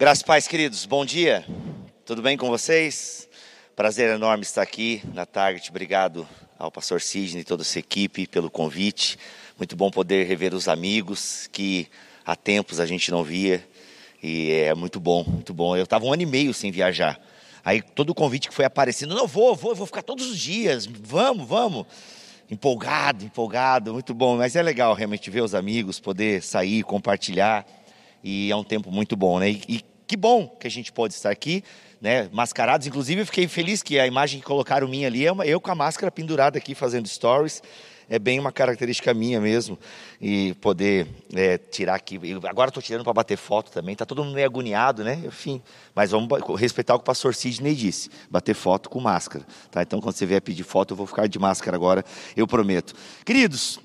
Graças paz, queridos. Bom dia. Tudo bem com vocês? Prazer enorme estar aqui na Target. Obrigado ao pastor Sidney e toda a sua equipe pelo convite. Muito bom poder rever os amigos que há tempos a gente não via. E é muito bom, muito bom. Eu estava um ano e meio sem viajar. Aí todo o convite que foi aparecendo, não vou, vou, vou ficar todos os dias. Vamos, vamos. Empolgado, empolgado, muito bom. Mas é legal realmente ver os amigos, poder sair, compartilhar e é um tempo muito bom, né? E, e que bom que a gente pode estar aqui, né? Mascarados. Inclusive, eu fiquei feliz que a imagem que colocaram minha ali é uma, eu com a máscara pendurada aqui fazendo stories. É bem uma característica minha mesmo. E poder é, tirar aqui. Agora estou tirando para bater foto também. Está todo mundo meio agoniado, né? Enfim. Mas vamos respeitar o que o pastor Sidney disse: bater foto com máscara. Tá? Então, quando você vier pedir foto, eu vou ficar de máscara agora, eu prometo. Queridos,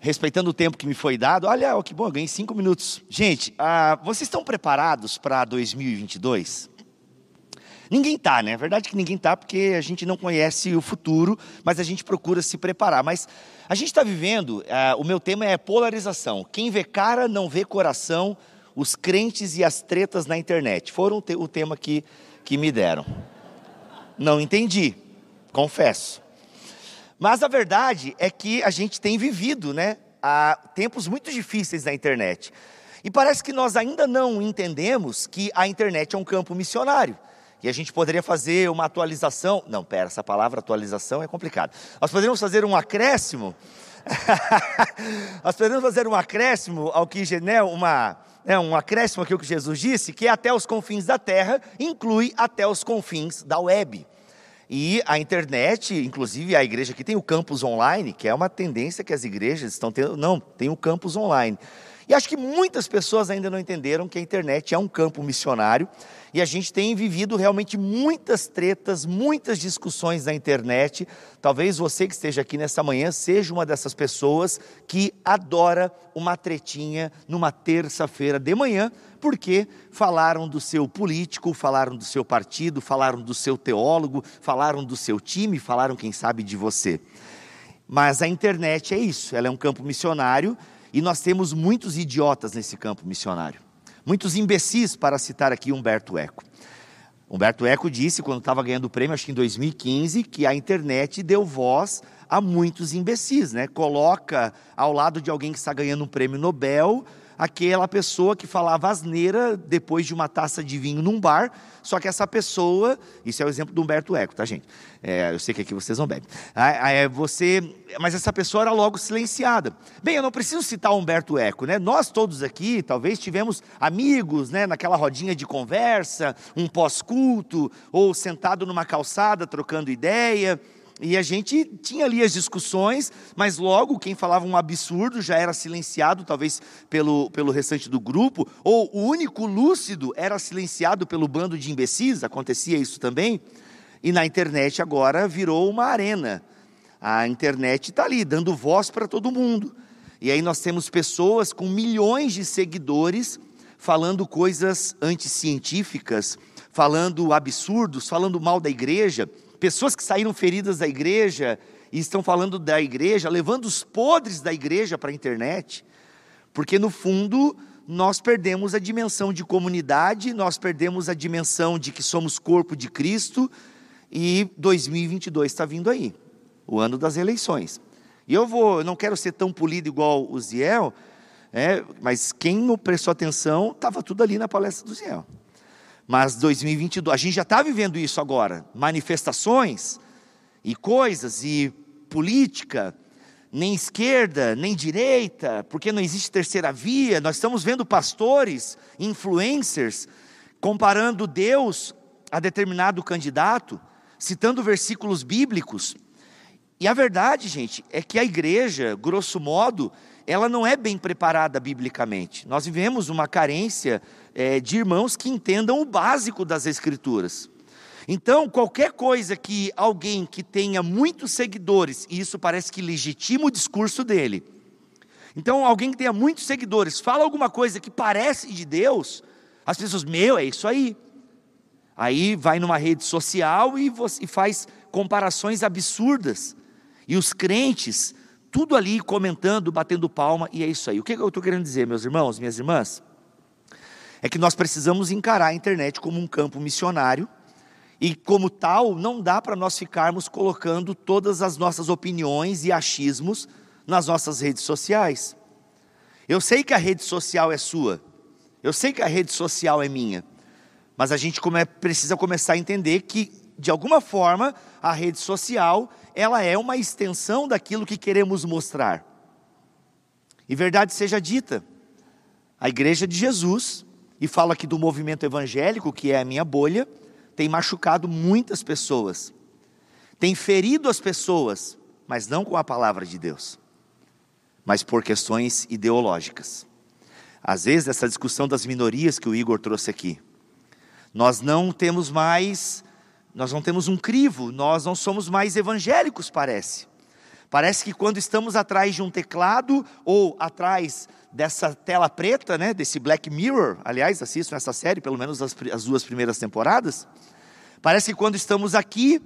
respeitando o tempo que me foi dado, olha oh, que bom, eu ganhei cinco minutos. Gente, ah, vocês estão preparados para 2022? Ninguém está, né? É verdade que ninguém está porque a gente não conhece o futuro, mas a gente procura se preparar. Mas a gente está vivendo, ah, o meu tema é polarização. Quem vê cara não vê coração, os crentes e as tretas na internet. Foram o tema que, que me deram. Não entendi, confesso. Mas a verdade é que a gente tem vivido, né, há tempos muito difíceis na internet. E parece que nós ainda não entendemos que a internet é um campo missionário. E a gente poderia fazer uma atualização. Não, pera, essa palavra atualização é complicado. Nós poderíamos fazer um acréscimo. Nós poderíamos fazer um acréscimo ao que, né, uma, é um acréscimo aquilo que Jesus disse, que até os confins da terra inclui até os confins da web. E a internet, inclusive a igreja aqui tem o campus online, que é uma tendência que as igrejas estão tendo. Não, tem o campus online. E acho que muitas pessoas ainda não entenderam que a internet é um campo missionário e a gente tem vivido realmente muitas tretas, muitas discussões na internet. Talvez você que esteja aqui nessa manhã seja uma dessas pessoas que adora uma tretinha numa terça-feira de manhã, porque falaram do seu político, falaram do seu partido, falaram do seu teólogo, falaram do seu time, falaram, quem sabe, de você. Mas a internet é isso, ela é um campo missionário e nós temos muitos idiotas nesse campo missionário. Muitos imbecis, para citar aqui Humberto Eco. Humberto Eco disse, quando estava ganhando o prêmio, acho que em 2015, que a internet deu voz a muitos imbecis, né? Coloca ao lado de alguém que está ganhando um prêmio Nobel aquela pessoa que falava asneira depois de uma taça de vinho num bar, só que essa pessoa, isso é o exemplo do Humberto Eco, tá, gente? É, eu sei que aqui vocês não bebem. É, você, mas essa pessoa era logo silenciada. Bem, eu não preciso citar o Humberto Eco, né? Nós todos aqui, talvez tivemos amigos, né, naquela rodinha de conversa, um pós-culto, ou sentado numa calçada trocando ideia. E a gente tinha ali as discussões, mas logo quem falava um absurdo já era silenciado, talvez pelo, pelo restante do grupo, ou o único lúcido era silenciado pelo bando de imbecis, acontecia isso também. E na internet agora virou uma arena. A internet está ali, dando voz para todo mundo. E aí nós temos pessoas com milhões de seguidores falando coisas anticientíficas, falando absurdos, falando mal da igreja pessoas que saíram feridas da igreja e estão falando da igreja, levando os podres da igreja para a internet, porque no fundo nós perdemos a dimensão de comunidade, nós perdemos a dimensão de que somos corpo de Cristo e 2022 está vindo aí, o ano das eleições. E eu vou, não quero ser tão polido igual o Ziel, é, mas quem não prestou atenção estava tudo ali na palestra do Ziel. Mas 2022, a gente já está vivendo isso agora. Manifestações e coisas e política, nem esquerda, nem direita, porque não existe terceira via. Nós estamos vendo pastores, influencers, comparando Deus a determinado candidato, citando versículos bíblicos. E a verdade, gente, é que a igreja, grosso modo, ela não é bem preparada biblicamente. Nós vivemos uma carência é, de irmãos que entendam o básico das Escrituras. Então, qualquer coisa que alguém que tenha muitos seguidores, e isso parece que legitima o discurso dele. Então, alguém que tenha muitos seguidores, fala alguma coisa que parece de Deus, as pessoas, meu, é isso aí. Aí vai numa rede social e, você, e faz comparações absurdas. E os crentes, tudo ali comentando, batendo palma, e é isso aí. O que eu estou querendo dizer, meus irmãos, minhas irmãs? é que nós precisamos encarar a internet como um campo missionário e, como tal, não dá para nós ficarmos colocando todas as nossas opiniões e achismos nas nossas redes sociais. Eu sei que a rede social é sua, eu sei que a rede social é minha, mas a gente come, precisa começar a entender que, de alguma forma, a rede social ela é uma extensão daquilo que queremos mostrar. E verdade seja dita, a igreja de Jesus, e falo aqui do movimento evangélico, que é a minha bolha, tem machucado muitas pessoas, tem ferido as pessoas, mas não com a palavra de Deus, mas por questões ideológicas. Às vezes, essa discussão das minorias que o Igor trouxe aqui, nós não temos mais, nós não temos um crivo, nós não somos mais evangélicos, parece. Parece que quando estamos atrás de um teclado ou atrás dessa tela preta, né, desse Black Mirror, aliás, assisto essa série, pelo menos as, as duas primeiras temporadas, parece que quando estamos aqui,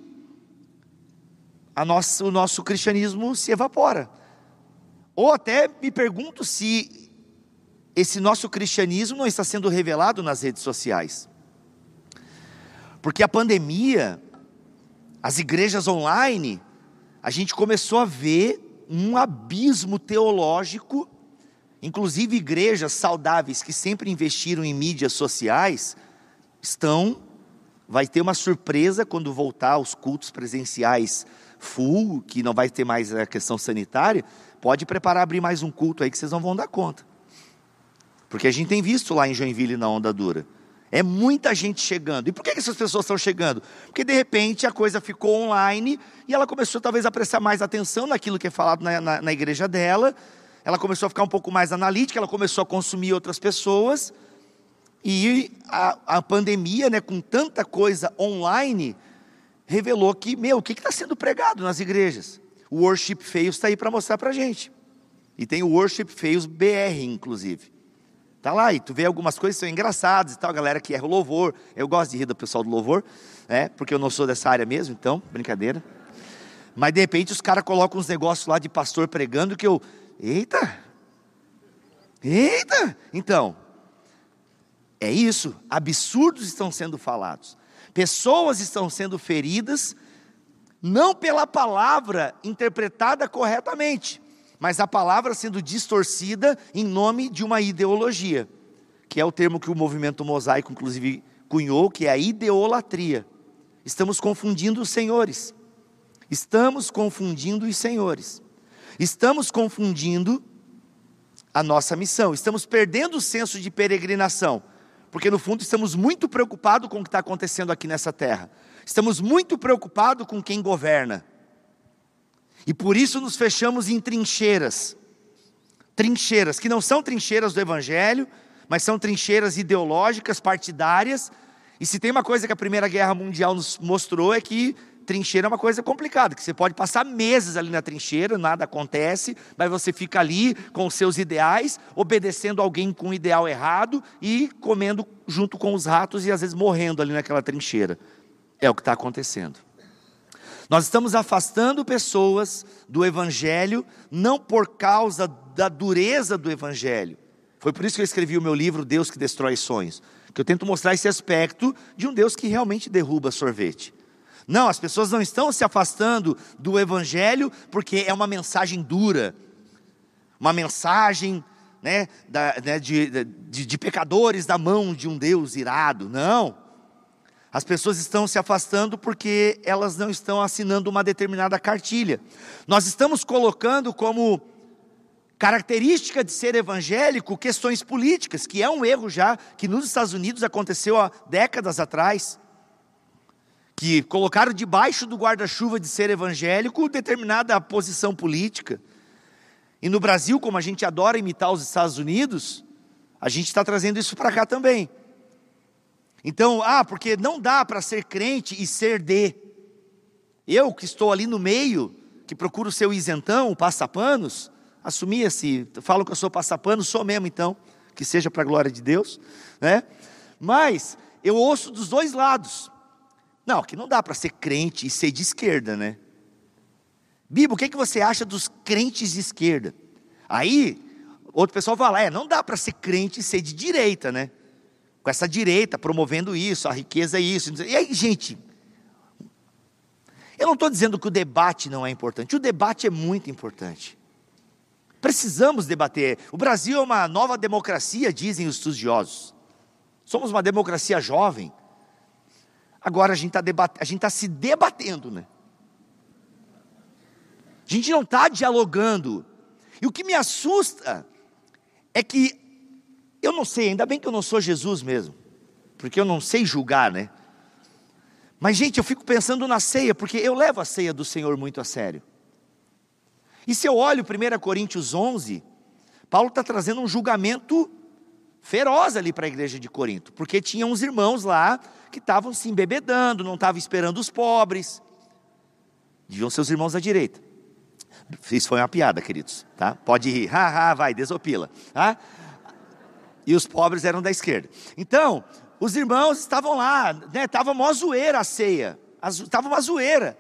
a nossa, o nosso cristianismo se evapora. Ou até me pergunto se esse nosso cristianismo não está sendo revelado nas redes sociais. Porque a pandemia, as igrejas online, a gente começou a ver um abismo teológico, inclusive igrejas saudáveis que sempre investiram em mídias sociais, estão vai ter uma surpresa quando voltar aos cultos presenciais full, que não vai ter mais a questão sanitária, pode preparar abrir mais um culto aí que vocês não vão dar conta. Porque a gente tem visto lá em Joinville na onda dura. É muita gente chegando. E por que essas pessoas estão chegando? Porque de repente a coisa ficou online e ela começou talvez a prestar mais atenção naquilo que é falado na, na, na igreja dela. Ela começou a ficar um pouco mais analítica, ela começou a consumir outras pessoas. E a, a pandemia, né, com tanta coisa online, revelou que, meu, o que está sendo pregado nas igrejas? O Worship Feios está aí para mostrar para a gente. E tem o Worship Feios BR, inclusive. Tá lá, e tu vê algumas coisas que são engraçadas e tal, galera que erra o louvor. Eu gosto de rir do pessoal do louvor, é, porque eu não sou dessa área mesmo, então, brincadeira. Mas de repente os caras colocam uns negócios lá de pastor pregando que eu. Eita! Eita! Então, é isso. Absurdos estão sendo falados. Pessoas estão sendo feridas, não pela palavra interpretada corretamente, mas a palavra sendo distorcida em nome de uma ideologia, que é o termo que o movimento mosaico, inclusive, cunhou, que é a ideolatria. Estamos confundindo os senhores. Estamos confundindo os senhores. Estamos confundindo a nossa missão. Estamos perdendo o senso de peregrinação, porque no fundo estamos muito preocupados com o que está acontecendo aqui nessa terra. Estamos muito preocupados com quem governa. E por isso nos fechamos em trincheiras. Trincheiras, que não são trincheiras do Evangelho, mas são trincheiras ideológicas, partidárias. E se tem uma coisa que a Primeira Guerra Mundial nos mostrou é que trincheira é uma coisa complicada, que você pode passar meses ali na trincheira, nada acontece, mas você fica ali com os seus ideais, obedecendo alguém com um ideal errado e comendo junto com os ratos e às vezes morrendo ali naquela trincheira. É o que está acontecendo. Nós estamos afastando pessoas do Evangelho, não por causa da dureza do Evangelho. Foi por isso que eu escrevi o meu livro Deus que Destrói Sonhos, que eu tento mostrar esse aspecto de um Deus que realmente derruba sorvete. Não, as pessoas não estão se afastando do Evangelho porque é uma mensagem dura, uma mensagem né, da, né, de, de, de pecadores da mão de um Deus irado. Não. As pessoas estão se afastando porque elas não estão assinando uma determinada cartilha. Nós estamos colocando como característica de ser evangélico questões políticas, que é um erro já que nos Estados Unidos aconteceu há décadas atrás. Que colocaram debaixo do guarda-chuva de ser evangélico determinada posição política. E no Brasil, como a gente adora imitar os Estados Unidos, a gente está trazendo isso para cá também. Então, ah, porque não dá para ser crente e ser de. Eu que estou ali no meio, que procuro ser o isentão, o passapanos, assumia-se, falo que eu sou passapano, sou mesmo então, que seja para a glória de Deus, né? Mas eu ouço dos dois lados. Não, que não dá para ser crente e ser de esquerda, né? Bíblia, o que, que você acha dos crentes de esquerda? Aí, outro pessoal fala, é, não dá para ser crente e ser de direita, né? Com essa direita promovendo isso, a riqueza é isso. E aí, gente, eu não estou dizendo que o debate não é importante, o debate é muito importante. Precisamos debater. O Brasil é uma nova democracia, dizem os estudiosos. Somos uma democracia jovem. Agora a gente está tá se debatendo, né? A gente não está dialogando. E o que me assusta é que eu não sei, ainda bem que eu não sou Jesus mesmo, porque eu não sei julgar, né? Mas, gente, eu fico pensando na ceia, porque eu levo a ceia do Senhor muito a sério. E se eu olho 1 Coríntios 11, Paulo está trazendo um julgamento feroz ali para a igreja de Corinto, porque tinha uns irmãos lá que estavam se embebedando, não estavam esperando os pobres, deviam ser os irmãos da direita. Isso foi uma piada, queridos, tá? Pode rir, haha, vai, desopila, tá? E os pobres eram da esquerda. Então, os irmãos estavam lá, né? Tava uma zoeira a ceia, estava uma zoeira,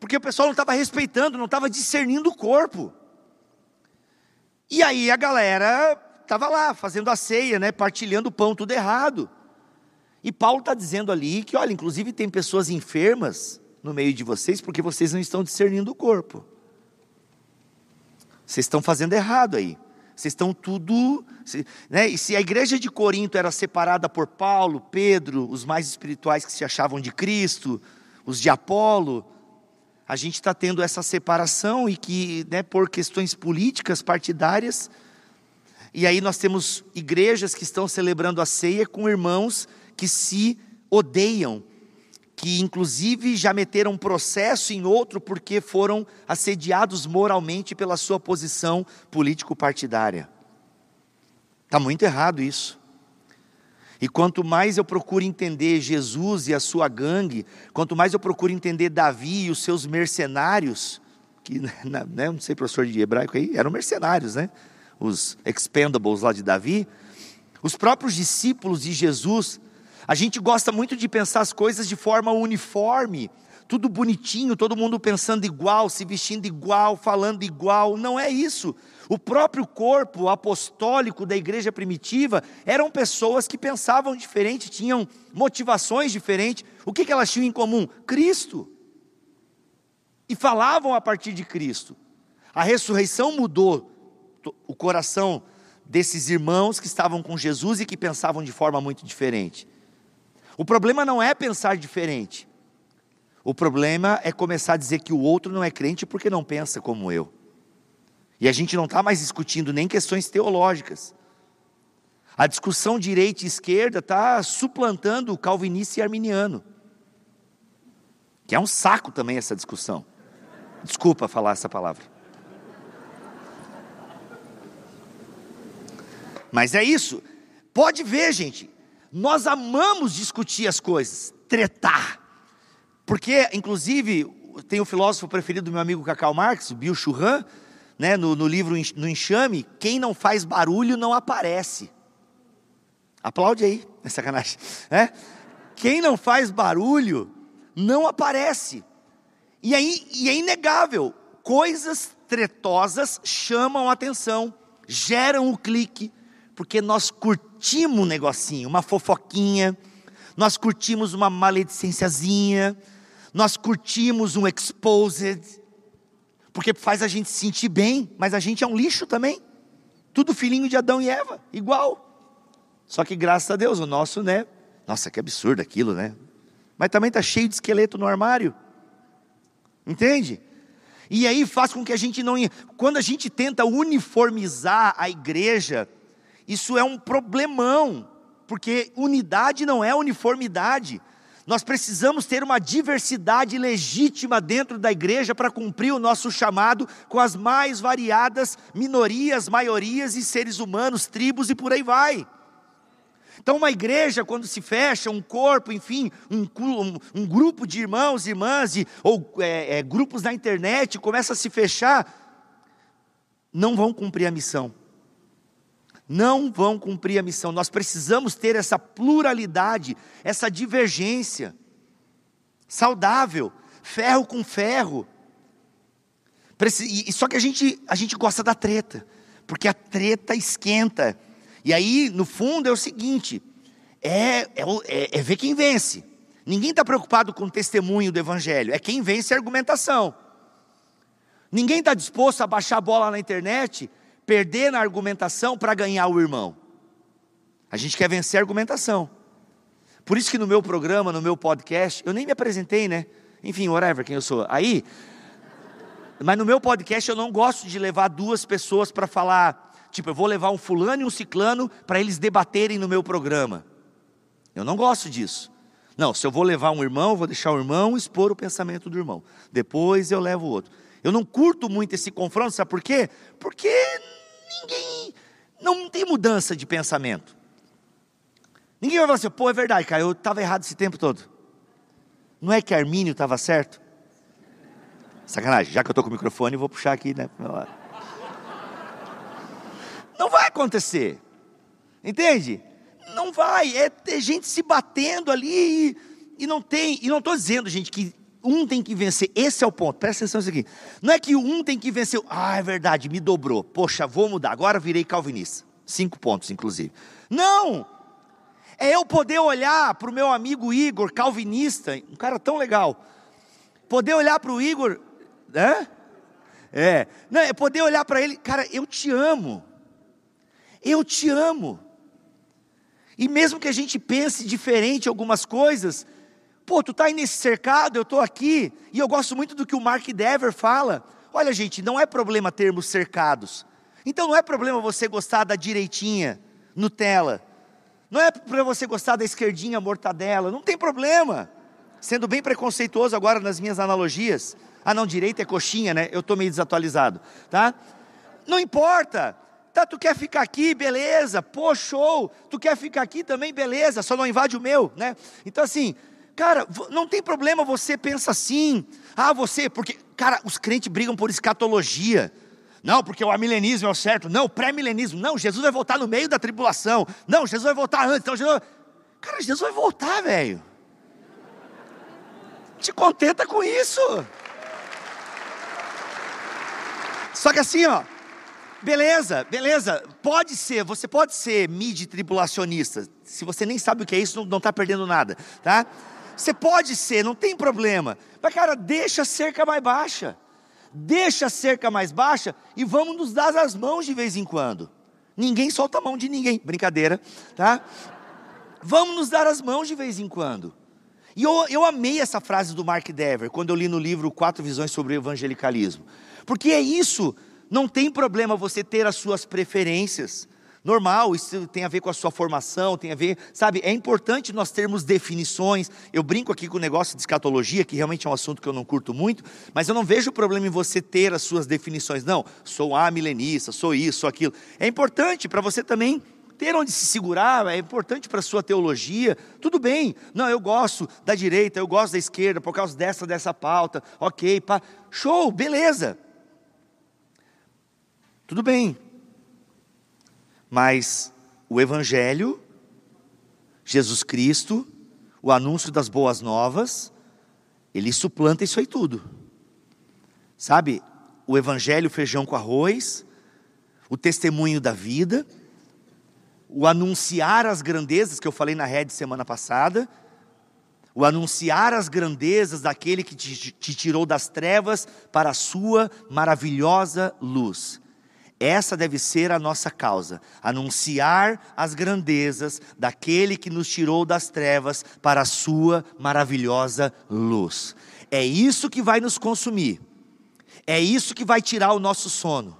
porque o pessoal não estava respeitando, não estava discernindo o corpo. E aí a galera estava lá fazendo a ceia, né? Partilhando o pão, tudo errado. E Paulo está dizendo ali que, olha, inclusive tem pessoas enfermas no meio de vocês porque vocês não estão discernindo o corpo. Vocês estão fazendo errado aí. Vocês estão tudo. Né? E se a igreja de Corinto era separada por Paulo, Pedro, os mais espirituais que se achavam de Cristo, os de Apolo, a gente está tendo essa separação e que, né, por questões políticas, partidárias, e aí nós temos igrejas que estão celebrando a ceia com irmãos que se odeiam, que inclusive já meteram processo em outro porque foram assediados moralmente pela sua posição político-partidária. Está muito errado isso. E quanto mais eu procuro entender Jesus e a sua gangue, quanto mais eu procuro entender Davi e os seus mercenários, que, né, não sei, professor de hebraico aí, eram mercenários, né? Os expendables lá de Davi. Os próprios discípulos de Jesus a gente gosta muito de pensar as coisas de forma uniforme, tudo bonitinho, todo mundo pensando igual, se vestindo igual, falando igual. Não é isso. O próprio corpo apostólico da igreja primitiva eram pessoas que pensavam diferente, tinham motivações diferentes. O que, elas tinham em comum? Cristo. E falavam a partir de Cristo. A ressurreição mudou o coração desses irmãos que estavam com Jesus e que pensavam de forma muito diferente. O problema não é pensar diferente. O problema é começar a dizer que o outro não é crente porque não pensa como eu. E a gente não está mais discutindo nem questões teológicas. A discussão direita e esquerda está suplantando o calvinista e arminiano. Que é um saco também essa discussão. Desculpa falar essa palavra. Mas é isso. Pode ver, gente. Nós amamos discutir as coisas, tretar. Porque, inclusive, tem o filósofo preferido do meu amigo Cacau Marx, Bill Churran, né, no, no livro No Enxame, quem não faz barulho não aparece. Aplaude aí, é sacanagem. É? Quem não faz barulho não aparece. E, aí, e é inegável, coisas tretosas chamam a atenção, geram o clique, porque nós curtimos um negocinho, uma fofoquinha, nós curtimos uma maledicênciazinha, nós curtimos um exposed, porque faz a gente se sentir bem, mas a gente é um lixo também. Tudo filhinho de Adão e Eva, igual. Só que graças a Deus, o nosso, né? Nossa, que absurdo aquilo, né? Mas também está cheio de esqueleto no armário. Entende? E aí faz com que a gente não. Quando a gente tenta uniformizar a igreja isso é um problemão, porque unidade não é uniformidade. Nós precisamos ter uma diversidade legítima dentro da igreja para cumprir o nosso chamado com as mais variadas minorias, maiorias e seres humanos, tribos e por aí vai. Então, uma igreja, quando se fecha, um corpo, enfim, um, um, um grupo de irmãos irmãs, e, ou é, é, grupos na internet, começa a se fechar, não vão cumprir a missão não vão cumprir a missão. Nós precisamos ter essa pluralidade, essa divergência saudável, ferro com ferro. Só que a gente, a gente gosta da treta, porque a treta esquenta. E aí, no fundo, é o seguinte: é, é, é, é ver quem vence. Ninguém está preocupado com o testemunho do Evangelho, é quem vence a argumentação. Ninguém está disposto a baixar a bola na internet, perder na argumentação para ganhar o irmão. A gente quer vencer a argumentação. Por isso que no meu programa, no meu podcast, eu nem me apresentei, né? Enfim, whatever, quem eu sou. Aí, mas no meu podcast eu não gosto de levar duas pessoas para falar, tipo, eu vou levar um fulano e um ciclano para eles debaterem no meu programa. Eu não gosto disso. Não, se eu vou levar um irmão, vou deixar o irmão expor o pensamento do irmão. Depois eu levo o outro. Eu não curto muito esse confronto, sabe por quê? Porque ninguém. Não tem mudança de pensamento. Ninguém vai falar assim, pô, é verdade, cara, eu estava errado esse tempo todo. Não é que Armínio estava certo? Sacanagem, já que eu estou com o microfone, vou puxar aqui, né? Não vai acontecer. Entende? Não vai. É ter gente se batendo ali e, e não tem. E não estou dizendo, gente, que um tem que vencer. Esse é o ponto. Presta atenção nisso aqui. Não é que um tem que vencer. Ah, é verdade, me dobrou. Poxa, vou mudar. Agora virei calvinista. Cinco pontos, inclusive. Não! É eu poder olhar para o meu amigo Igor, calvinista, um cara tão legal. Poder olhar para o Igor, né? É, não, é poder olhar para ele, cara, eu te amo. Eu te amo. E mesmo que a gente pense diferente algumas coisas, pô, tu está aí nesse cercado, eu estou aqui, e eu gosto muito do que o Mark Dever fala. Olha, gente, não é problema termos cercados. Então não é problema você gostar da direitinha, Nutella. Não é para você gostar da esquerdinha mortadela, não tem problema. Sendo bem preconceituoso agora nas minhas analogias. Ah, não, direita é coxinha, né? Eu estou meio desatualizado, tá? Não importa. Tá, tu quer ficar aqui, beleza, pô, show. Tu quer ficar aqui também, beleza, só não invade o meu, né? Então assim, cara, não tem problema você pensa assim. Ah, você, porque, cara, os crentes brigam por escatologia. Não, porque o amilenismo é o certo. Não, pré-milenismo. Não, Jesus vai voltar no meio da tribulação. Não, Jesus vai voltar antes. Então, Jesus... Cara, Jesus vai voltar, velho. Te contenta com isso. Só que assim, ó. Beleza, beleza. Pode ser, você pode ser mid-tribulacionista. Se você nem sabe o que é isso, não está perdendo nada, tá? Você pode ser, não tem problema. Mas, cara, deixa a cerca mais baixa deixa a cerca mais baixa e vamos nos dar as mãos de vez em quando. Ninguém solta a mão de ninguém, brincadeira, tá? Vamos nos dar as mãos de vez em quando. E eu, eu amei essa frase do Mark Dever, quando eu li no livro Quatro Visões sobre o Evangelicalismo. Porque é isso, não tem problema você ter as suas preferências, normal, isso tem a ver com a sua formação, tem a ver, sabe, é importante nós termos definições. Eu brinco aqui com o negócio de escatologia, que realmente é um assunto que eu não curto muito, mas eu não vejo problema em você ter as suas definições. Não, sou a milenista, sou isso, sou aquilo. É importante para você também ter onde se segurar, é importante para a sua teologia. Tudo bem, não, eu gosto da direita, eu gosto da esquerda, por causa dessa, dessa pauta, ok, pá. show, beleza. Tudo bem, mas o Evangelho, Jesus Cristo, o anúncio das boas novas, ele suplanta isso aí tudo. Sabe, o Evangelho, feijão com arroz, o testemunho da vida, o anunciar as grandezas que eu falei na rede semana passada, o anunciar as grandezas daquele que te, te tirou das trevas para a sua maravilhosa luz. Essa deve ser a nossa causa: anunciar as grandezas daquele que nos tirou das trevas para a sua maravilhosa luz. É isso que vai nos consumir, é isso que vai tirar o nosso sono,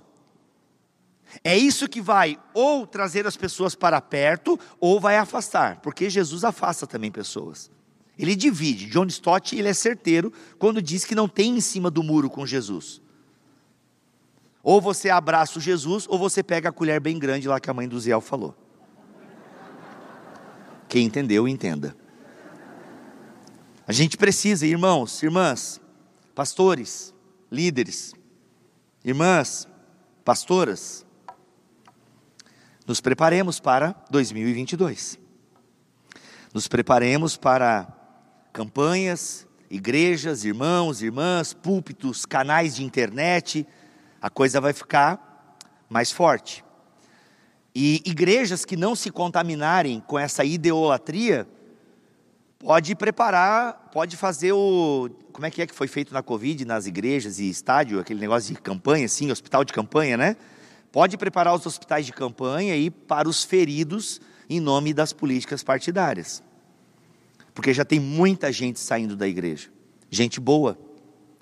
é isso que vai ou trazer as pessoas para perto ou vai afastar, porque Jesus afasta também pessoas. Ele divide. John Stott ele é certeiro quando diz que não tem em cima do muro com Jesus. Ou você abraça o Jesus, ou você pega a colher bem grande lá que a mãe do Ziel falou. Quem entendeu, entenda. A gente precisa, irmãos, irmãs, pastores, líderes, irmãs, pastoras, nos preparemos para 2022. Nos preparemos para campanhas, igrejas, irmãos, irmãs, púlpitos, canais de internet, a coisa vai ficar mais forte. E igrejas que não se contaminarem com essa idolatria, pode preparar, pode fazer o. Como é que é que foi feito na Covid, nas igrejas e estádio, aquele negócio de campanha, assim, hospital de campanha, né? Pode preparar os hospitais de campanha e para os feridos em nome das políticas partidárias. Porque já tem muita gente saindo da igreja. Gente boa.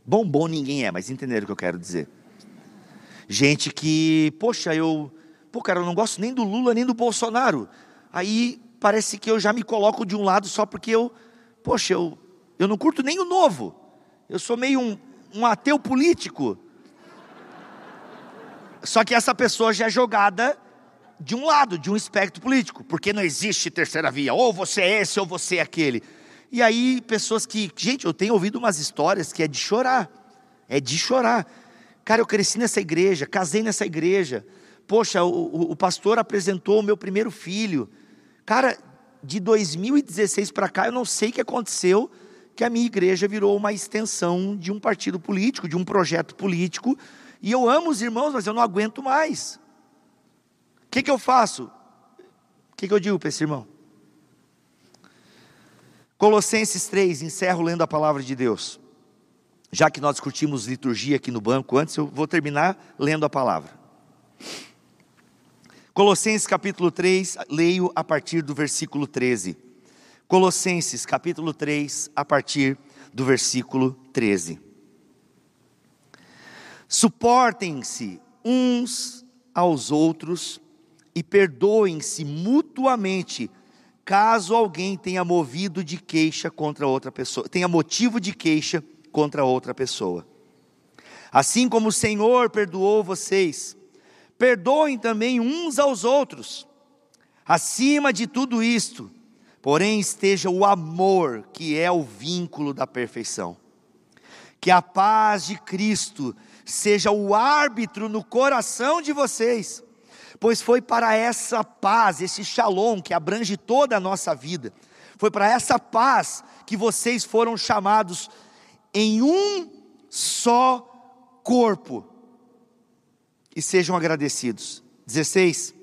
Bom, bom ninguém é, mas entenderam o que eu quero dizer. Gente que, poxa, eu, pô, cara, eu não gosto nem do Lula nem do Bolsonaro. Aí parece que eu já me coloco de um lado só porque eu, poxa, eu, eu não curto nem o novo. Eu sou meio um, um ateu político. Só que essa pessoa já é jogada de um lado, de um espectro político, porque não existe terceira via, ou você é esse ou você é aquele. E aí, pessoas que, gente, eu tenho ouvido umas histórias que é de chorar, é de chorar. Cara, eu cresci nessa igreja, casei nessa igreja. Poxa, o, o, o pastor apresentou o meu primeiro filho. Cara, de 2016 para cá, eu não sei o que aconteceu, que a minha igreja virou uma extensão de um partido político, de um projeto político, e eu amo os irmãos, mas eu não aguento mais. O que, que eu faço? O que, que eu digo para esse irmão? Colossenses 3, encerro lendo a palavra de Deus. Já que nós discutimos liturgia aqui no banco antes, eu vou terminar lendo a palavra. Colossenses capítulo 3, leio a partir do versículo 13. Colossenses capítulo 3, a partir do versículo 13. Suportem-se uns aos outros e perdoem-se mutuamente, caso alguém tenha movido de queixa contra outra pessoa, tenha motivo de queixa contra outra pessoa. Assim como o Senhor perdoou vocês, perdoem também uns aos outros. Acima de tudo isto, porém, esteja o amor, que é o vínculo da perfeição. Que a paz de Cristo seja o árbitro no coração de vocês, pois foi para essa paz, esse shalom que abrange toda a nossa vida, foi para essa paz que vocês foram chamados em um só corpo e sejam agradecidos. 16.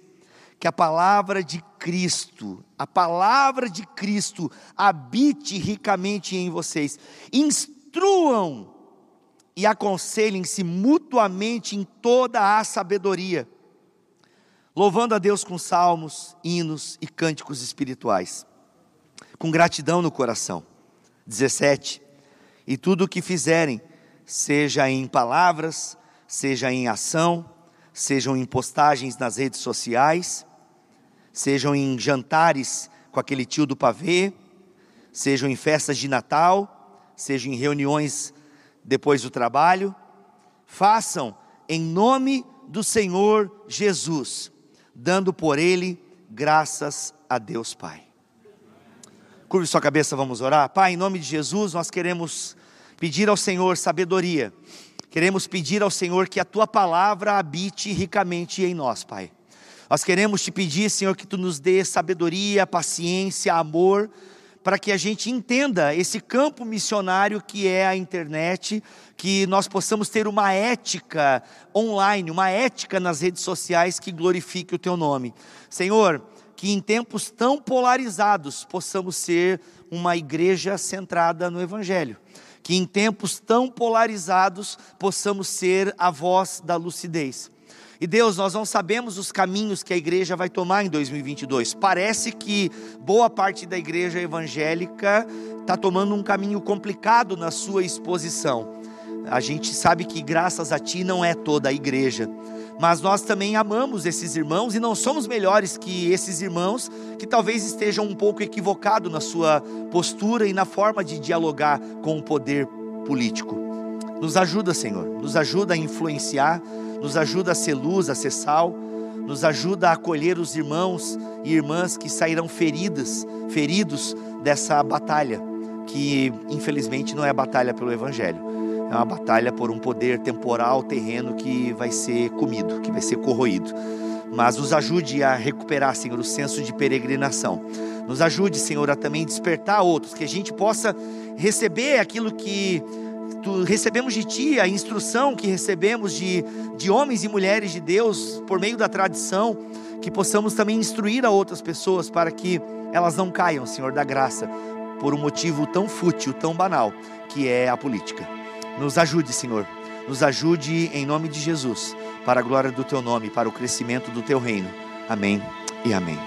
Que a palavra de Cristo, a palavra de Cristo habite ricamente em vocês. Instruam e aconselhem-se mutuamente em toda a sabedoria, louvando a Deus com salmos, hinos e cânticos espirituais, com gratidão no coração. 17. E tudo o que fizerem, seja em palavras, seja em ação, sejam em postagens nas redes sociais, sejam em jantares com aquele tio do pavê, sejam em festas de Natal, sejam em reuniões depois do trabalho, façam em nome do Senhor Jesus, dando por ele graças a Deus Pai. Curve sua cabeça, vamos orar. Pai, em nome de Jesus, nós queremos pedir ao Senhor sabedoria Queremos pedir ao Senhor que a tua palavra habite ricamente em nós, Pai. Nós queremos te pedir, Senhor, que tu nos dê sabedoria, paciência, amor, para que a gente entenda esse campo missionário que é a internet, que nós possamos ter uma ética online, uma ética nas redes sociais que glorifique o teu nome. Senhor, que em tempos tão polarizados possamos ser uma igreja centrada no Evangelho que em tempos tão polarizados possamos ser a voz da lucidez. E Deus, nós não sabemos os caminhos que a igreja vai tomar em 2022. Parece que boa parte da igreja evangélica está tomando um caminho complicado na sua exposição. A gente sabe que graças a Ti não é toda a igreja, mas nós também amamos esses irmãos e não somos melhores que esses irmãos que talvez estejam um pouco equivocados na sua postura e na forma de dialogar com o poder político. Nos ajuda, Senhor, nos ajuda a influenciar, nos ajuda a ser luz, a ser sal, nos ajuda a acolher os irmãos e irmãs que sairão feridas, feridos dessa batalha, que infelizmente não é a batalha pelo Evangelho é uma batalha por um poder temporal, terreno que vai ser comido, que vai ser corroído. Mas nos ajude a recuperar, Senhor, o senso de peregrinação. Nos ajude, Senhor, a também despertar outros, que a gente possa receber aquilo que tu, recebemos de Ti, a instrução que recebemos de, de homens e mulheres de Deus por meio da tradição que possamos também instruir a outras pessoas para que elas não caiam, Senhor, da graça, por um motivo tão fútil, tão banal, que é a política. Nos ajude, Senhor, nos ajude em nome de Jesus, para a glória do Teu nome, para o crescimento do Teu reino. Amém e amém.